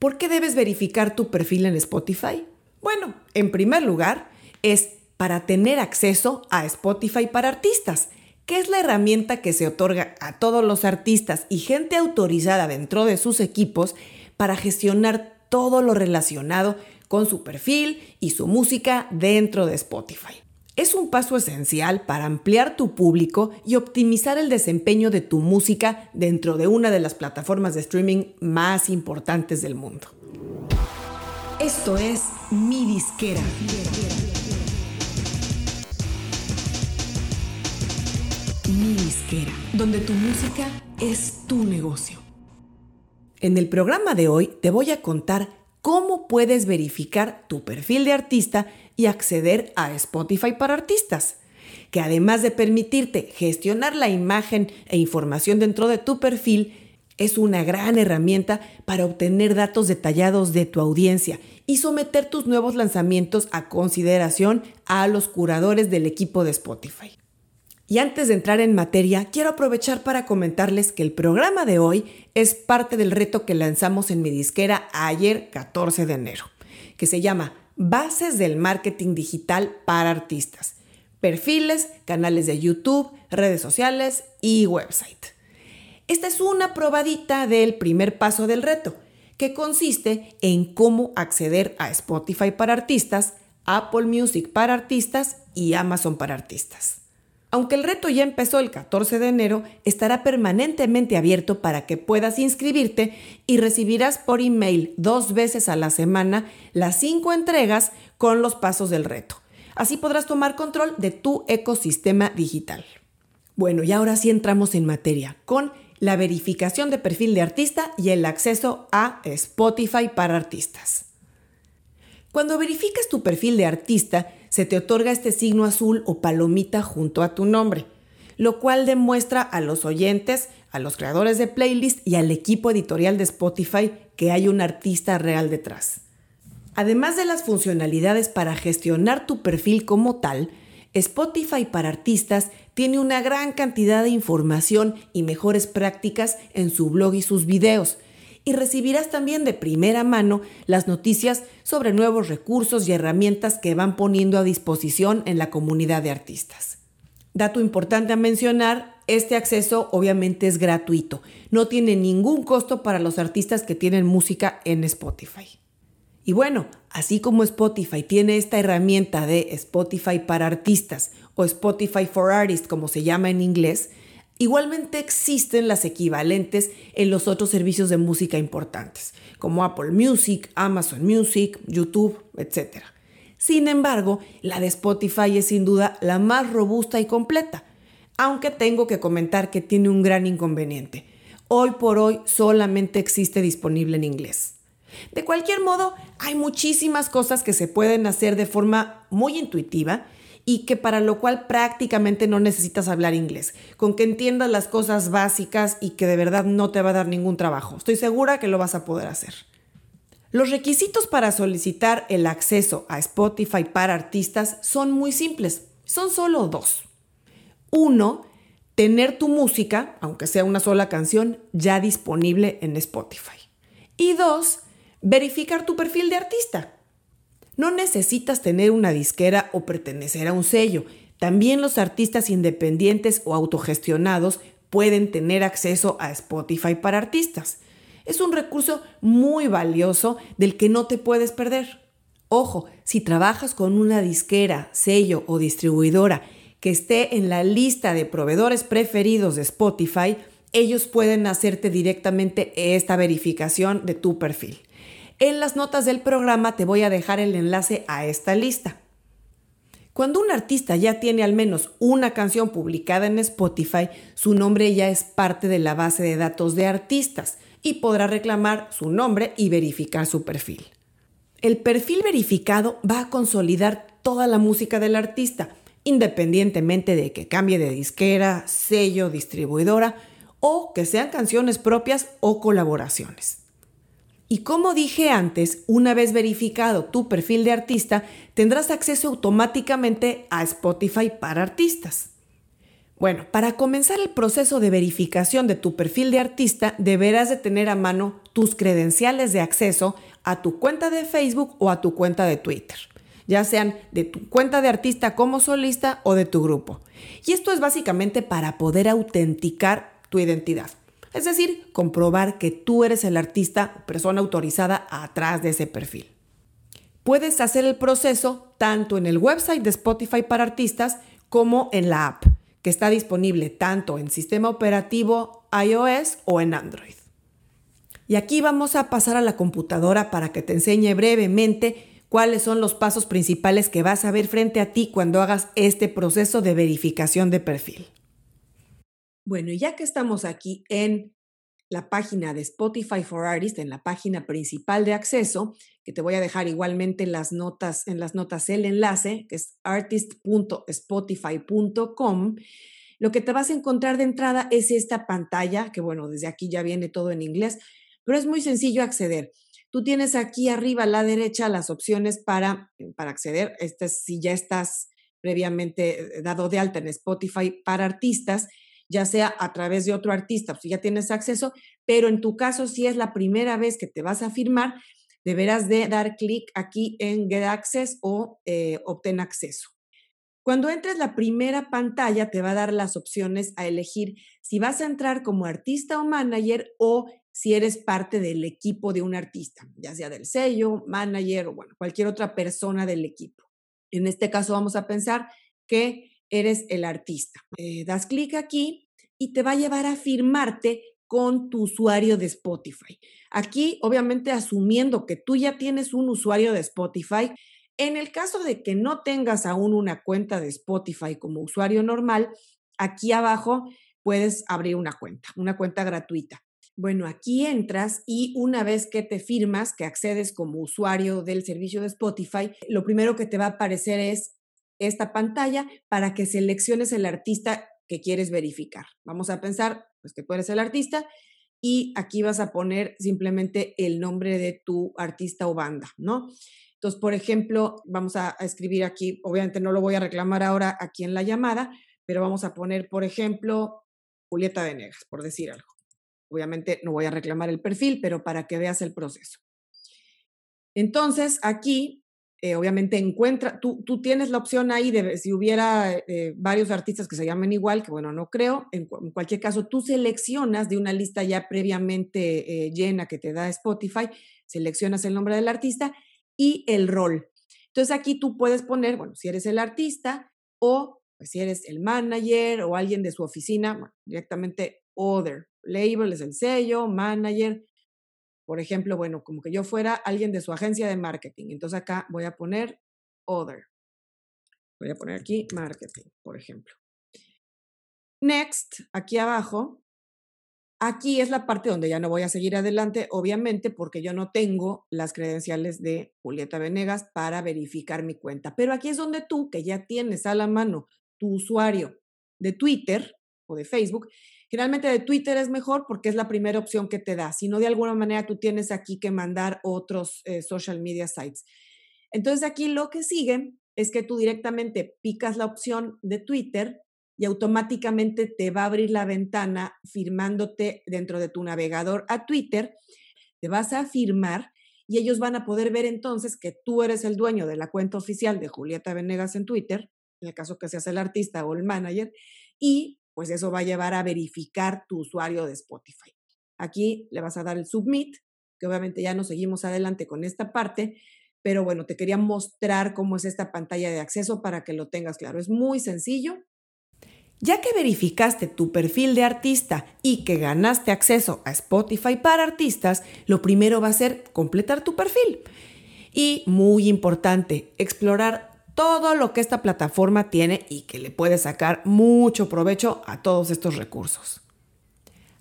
¿Por qué debes verificar tu perfil en Spotify? Bueno, en primer lugar, es para tener acceso a Spotify para artistas, que es la herramienta que se otorga a todos los artistas y gente autorizada dentro de sus equipos para gestionar todo lo relacionado con su perfil y su música dentro de Spotify. Es un paso esencial para ampliar tu público y optimizar el desempeño de tu música dentro de una de las plataformas de streaming más importantes del mundo. Esto es Mi Disquera. Mi Disquera, donde tu música es tu negocio. En el programa de hoy te voy a contar cómo puedes verificar tu perfil de artista y acceder a Spotify para artistas, que además de permitirte gestionar la imagen e información dentro de tu perfil, es una gran herramienta para obtener datos detallados de tu audiencia y someter tus nuevos lanzamientos a consideración a los curadores del equipo de Spotify. Y antes de entrar en materia, quiero aprovechar para comentarles que el programa de hoy es parte del reto que lanzamos en mi disquera ayer 14 de enero, que se llama Bases del Marketing Digital para Artistas, perfiles, canales de YouTube, redes sociales y website. Esta es una probadita del primer paso del reto, que consiste en cómo acceder a Spotify para artistas, Apple Music para artistas y Amazon para artistas. Aunque el reto ya empezó el 14 de enero, estará permanentemente abierto para que puedas inscribirte y recibirás por email dos veces a la semana las cinco entregas con los pasos del reto. Así podrás tomar control de tu ecosistema digital. Bueno, y ahora sí entramos en materia con la verificación de perfil de artista y el acceso a Spotify para artistas. Cuando verificas tu perfil de artista, se te otorga este signo azul o palomita junto a tu nombre, lo cual demuestra a los oyentes, a los creadores de playlist y al equipo editorial de Spotify que hay un artista real detrás. Además de las funcionalidades para gestionar tu perfil como tal, Spotify para artistas tiene una gran cantidad de información y mejores prácticas en su blog y sus videos, y recibirás también de primera mano las noticias sobre nuevos recursos y herramientas que van poniendo a disposición en la comunidad de artistas. Dato importante a mencionar, este acceso obviamente es gratuito, no tiene ningún costo para los artistas que tienen música en Spotify. Y bueno, así como Spotify tiene esta herramienta de Spotify para artistas o Spotify for Artists como se llama en inglés, Igualmente existen las equivalentes en los otros servicios de música importantes, como Apple Music, Amazon Music, YouTube, etc. Sin embargo, la de Spotify es sin duda la más robusta y completa, aunque tengo que comentar que tiene un gran inconveniente. Hoy por hoy solamente existe disponible en inglés. De cualquier modo, hay muchísimas cosas que se pueden hacer de forma muy intuitiva y que para lo cual prácticamente no necesitas hablar inglés, con que entiendas las cosas básicas y que de verdad no te va a dar ningún trabajo. Estoy segura que lo vas a poder hacer. Los requisitos para solicitar el acceso a Spotify para artistas son muy simples, son solo dos. Uno, tener tu música, aunque sea una sola canción, ya disponible en Spotify. Y dos, verificar tu perfil de artista. No necesitas tener una disquera o pertenecer a un sello. También los artistas independientes o autogestionados pueden tener acceso a Spotify para artistas. Es un recurso muy valioso del que no te puedes perder. Ojo, si trabajas con una disquera, sello o distribuidora que esté en la lista de proveedores preferidos de Spotify, ellos pueden hacerte directamente esta verificación de tu perfil. En las notas del programa te voy a dejar el enlace a esta lista. Cuando un artista ya tiene al menos una canción publicada en Spotify, su nombre ya es parte de la base de datos de artistas y podrá reclamar su nombre y verificar su perfil. El perfil verificado va a consolidar toda la música del artista, independientemente de que cambie de disquera, sello, distribuidora o que sean canciones propias o colaboraciones. Y como dije antes, una vez verificado tu perfil de artista, tendrás acceso automáticamente a Spotify para artistas. Bueno, para comenzar el proceso de verificación de tu perfil de artista, deberás de tener a mano tus credenciales de acceso a tu cuenta de Facebook o a tu cuenta de Twitter, ya sean de tu cuenta de artista como solista o de tu grupo. Y esto es básicamente para poder autenticar tu identidad, es decir, comprobar que tú eres el artista o persona autorizada atrás de ese perfil. Puedes hacer el proceso tanto en el website de Spotify para artistas como en la app que está disponible tanto en sistema operativo iOS o en Android. Y aquí vamos a pasar a la computadora para que te enseñe brevemente cuáles son los pasos principales que vas a ver frente a ti cuando hagas este proceso de verificación de perfil. Bueno, y ya que estamos aquí en la página de Spotify for Artists, en la página principal de acceso, que te voy a dejar igualmente en las notas, en las notas el enlace, que es artist.spotify.com. Lo que te vas a encontrar de entrada es esta pantalla, que bueno, desde aquí ya viene todo en inglés, pero es muy sencillo acceder. Tú tienes aquí arriba a la derecha las opciones para, para acceder. Este, si ya estás previamente eh, dado de alta en Spotify para artistas, ya sea a través de otro artista, pues ya tienes acceso, pero en tu caso, si es la primera vez que te vas a firmar, deberás de dar clic aquí en Get Access o eh, Obtén acceso. Cuando entres la primera pantalla, te va a dar las opciones a elegir si vas a entrar como artista o manager o si eres parte del equipo de un artista, ya sea del sello, manager o bueno, cualquier otra persona del equipo. En este caso vamos a pensar que eres el artista. Eh, das clic aquí y te va a llevar a firmarte con tu usuario de Spotify. Aquí, obviamente, asumiendo que tú ya tienes un usuario de Spotify, en el caso de que no tengas aún una cuenta de Spotify como usuario normal, aquí abajo puedes abrir una cuenta, una cuenta gratuita. Bueno, aquí entras y una vez que te firmas, que accedes como usuario del servicio de Spotify, lo primero que te va a aparecer es esta pantalla para que selecciones el artista que quieres verificar. Vamos a pensar pues, que tú eres el artista y aquí vas a poner simplemente el nombre de tu artista o banda, ¿no? Entonces, por ejemplo, vamos a, escribir aquí, obviamente no lo voy a reclamar ahora aquí en la llamada, pero vamos a poner, por ejemplo, Julieta Venegas, por decir algo. Obviamente no voy a reclamar el perfil, pero para que veas el proceso. Entonces, aquí eh, obviamente encuentra, tú, tú, tienes la opción ahí de si hubiera eh, varios artistas que se llamen igual, que bueno, no creo, en, cualquier caso, tú seleccionas de una lista ya previamente eh, llena que te da Spotify, seleccionas el nombre del artista y el rol. Entonces aquí tú puedes poner, bueno, si eres el artista o pues, si eres el manager o alguien de su oficina, directamente other. Label es el sello, manager, por ejemplo, bueno, como que yo fuera alguien de su agencia de marketing. Entonces acá voy a poner other. Voy a poner aquí marketing, por ejemplo. Next, aquí abajo. Aquí es la parte donde ya no voy a seguir adelante, obviamente, porque yo no tengo las credenciales de Julieta Venegas para verificar mi cuenta. Pero aquí es donde tú, que ya tienes a la mano tu usuario de Twitter o de Facebook, Generalmente de Twitter es mejor porque es la primera opción que te da. Si no, de alguna manera tú tienes aquí que mandar otros eh, social media sites. Entonces aquí lo que sigue es que tú directamente picas la opción de Twitter y automáticamente te va a abrir la ventana firmándote dentro de tu navegador a Twitter. Te vas a firmar y ellos van a poder ver entonces que tú eres el dueño de la cuenta oficial de Julieta Venegas en Twitter, en el caso que seas el artista o el manager, y pues eso va a llevar a verificar tu usuario de Spotify. Aquí le vas a dar el submit, que obviamente ya no seguimos adelante con esta parte, pero bueno, te quería mostrar cómo es esta pantalla de acceso para que lo tengas claro. Es muy sencillo. Ya que verificaste tu perfil de artista y que ganaste acceso a Spotify para artistas, lo primero va a ser completar tu perfil. Y muy importante, explorar todo lo que esta plataforma tiene y que le puede sacar mucho provecho a todos estos recursos.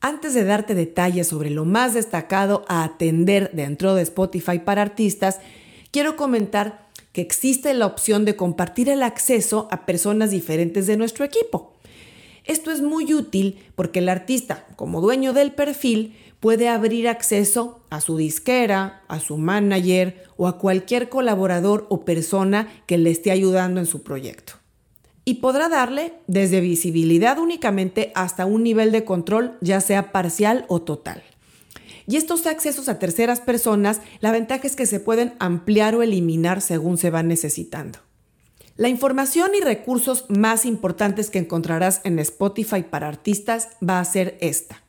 Antes de darte detalles sobre lo más destacado a atender dentro de Spotify para artistas, quiero comentar que existe la opción de compartir el acceso a personas diferentes de nuestro equipo. Esto es muy útil porque el artista, como dueño del perfil, puede abrir acceso a su disquera, a su manager o a cualquier colaborador o persona que le esté ayudando en su proyecto. y podrá darle desde visibilidad únicamente hasta un nivel de control, ya sea parcial o total. Y estos accesos a terceras personas, la ventaja es que se pueden ampliar o eliminar según se van necesitando. La información y recursos más importantes que encontrarás en Spotify para artistas va a ser esta.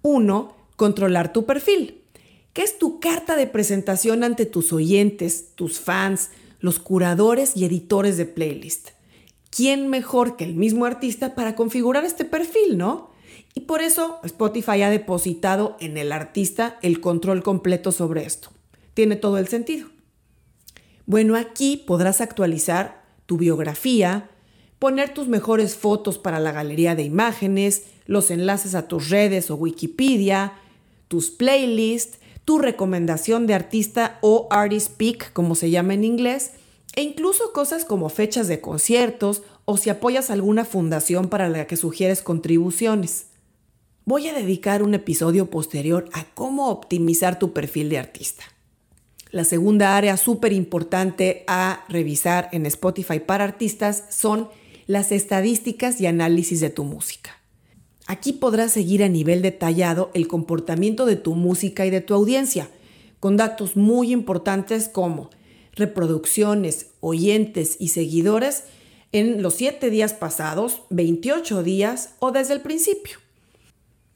1. Controlar tu perfil. ¿Qué es tu carta de presentación ante tus oyentes, tus fans, los curadores y editores de playlist? ¿Quién mejor que el mismo artista para configurar este perfil, no? Y por eso Spotify ha depositado en el artista el control completo sobre esto. Tiene todo el sentido. Bueno, aquí podrás actualizar tu biografía, poner tus mejores fotos para la galería de imágenes, los enlaces a tus redes o Wikipedia, tus playlists, tu recomendación de artista o artist pick, como se llama en inglés, e incluso cosas como fechas de conciertos o si apoyas alguna fundación para la que sugieres contribuciones. Voy a dedicar un episodio posterior a cómo optimizar tu perfil de artista. La segunda área súper importante a revisar en Spotify para artistas son las estadísticas y análisis de tu música. Aquí podrás seguir a nivel detallado el comportamiento de tu música y de tu audiencia, con datos muy importantes como reproducciones, oyentes y seguidores en los 7 días pasados, 28 días o desde el principio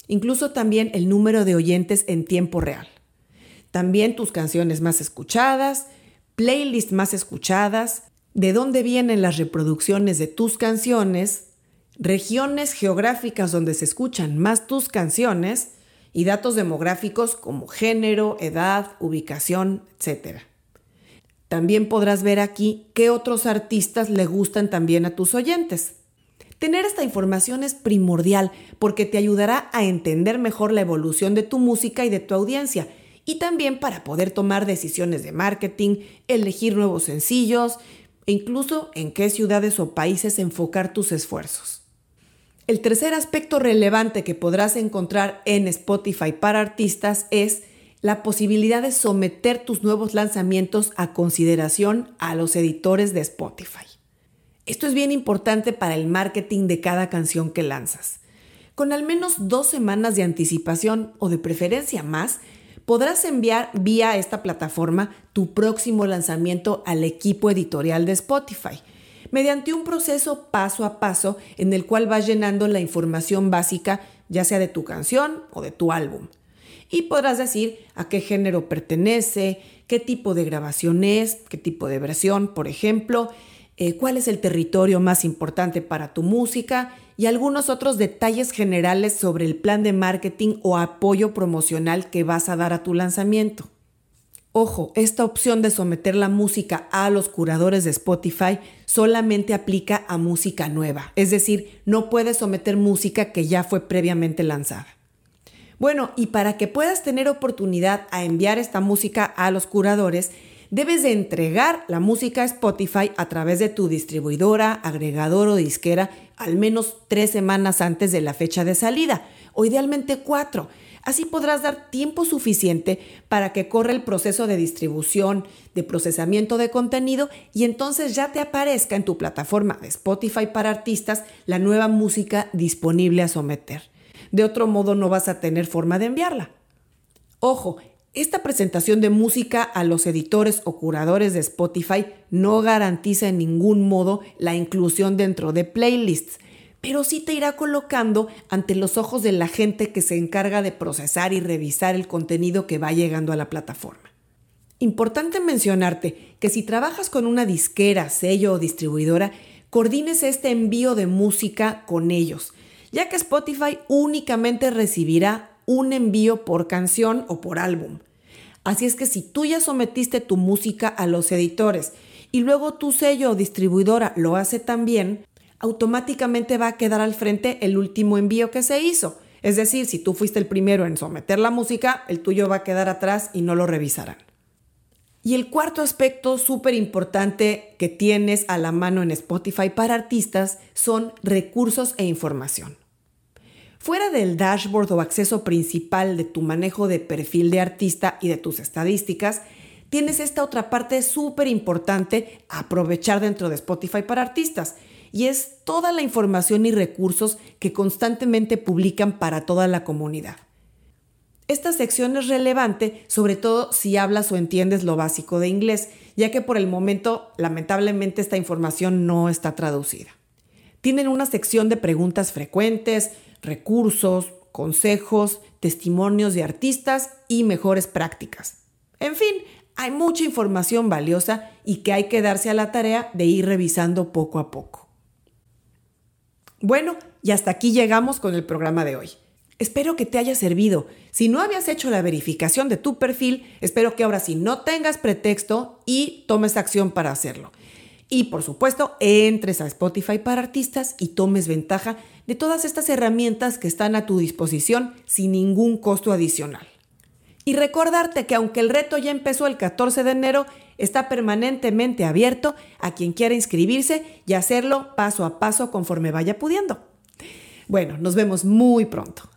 incluso también el número de oyentes en tiempo real. También tus canciones más escuchadas, playlists más escuchadas, de dónde vienen las reproducciones de tus canciones, regiones geográficas donde se escuchan más tus canciones y datos demográficos como género, edad, ubicación, etc. También podrás ver aquí qué otros artistas le gustan también a tus oyentes. Tener esta información es primordial porque te ayudará a entender mejor la evolución de tu música y de tu audiencia y también para poder tomar decisiones de marketing, elegir nuevos sencillos e incluso en qué ciudades o países enfocar tus esfuerzos. El tercer aspecto relevante que podrás encontrar en Spotify para artistas es la posibilidad de someter tus nuevos lanzamientos a consideración a los editores de Spotify. Esto es bien importante para el marketing de cada canción que lanzas. Con al menos dos semanas de anticipación o de preferencia más, podrás enviar vía esta plataforma tu próximo lanzamiento al equipo editorial de Spotify, mediante un proceso paso a paso en el cual vas llenando la información básica, ya sea de tu canción o de tu álbum. Y podrás decir a qué género pertenece, qué tipo de grabación es, qué tipo de versión, por ejemplo, eh, cuál es el territorio más importante para tu música y algunos otros detalles generales sobre el plan de marketing o apoyo promocional que vas a dar a tu lanzamiento. Ojo, esta opción de someter la música a los curadores de Spotify solamente aplica a música nueva, es decir, no puedes someter música que ya fue previamente lanzada. Bueno, y para que puedas tener oportunidad a enviar esta música a los curadores, debes de entregar la música a Spotify a través de tu distribuidora, agregador o disquera al menos tres semanas antes de la fecha de salida, o idealmente cuatro. Así podrás dar tiempo suficiente para que corra el proceso de distribución, de procesamiento de contenido y entonces ya te aparezca en tu plataforma de Spotify para artistas la nueva música disponible a someter. De otro modo no vas a tener forma de enviarla. Ojo, esta presentación de música a los editores o curadores de Spotify no garantiza en ningún modo la inclusión dentro de playlists, pero sí te irá colocando ante los ojos de la gente que se encarga de procesar y revisar el contenido que va llegando a la plataforma. Importante mencionarte que si trabajas con una disquera, sello o distribuidora, coordines este envío de música con ellos, ya que Spotify únicamente recibirá un envío por canción o por álbum. Así es que si tú ya sometiste tu música a los editores y luego tu sello o distribuidora lo hace también, automáticamente va a quedar al frente el último envío que se hizo. Es decir, si tú fuiste el primero en someter la música, el tuyo va a quedar atrás y no lo revisarán. Y el cuarto aspecto súper importante que tienes a la mano en Spotify para artistas son recursos e información. Fuera del dashboard o acceso principal de tu manejo de perfil de artista y de tus estadísticas, tienes esta otra parte súper importante a aprovechar dentro de Spotify para artistas, y es toda la información y recursos que constantemente publican para toda la comunidad. Esta sección es relevante sobre todo si hablas o entiendes lo básico de inglés, ya que por el momento lamentablemente esta información no está traducida. Tienen una sección de preguntas frecuentes, recursos, consejos, testimonios de artistas y mejores prácticas. En fin, hay mucha información valiosa y que hay que darse a la tarea de ir revisando poco a poco. Bueno, y hasta aquí llegamos con el programa de hoy. Espero que te haya servido. Si no habías hecho la verificación de tu perfil, espero que ahora sí no tengas pretexto y tomes acción para hacerlo. Y por supuesto, entres a Spotify para artistas y tomes ventaja de todas estas herramientas que están a tu disposición sin ningún costo adicional. Y recordarte que aunque el reto ya empezó el 14 de enero, está permanentemente abierto a quien quiera inscribirse y hacerlo paso a paso conforme vaya pudiendo. Bueno, nos vemos muy pronto.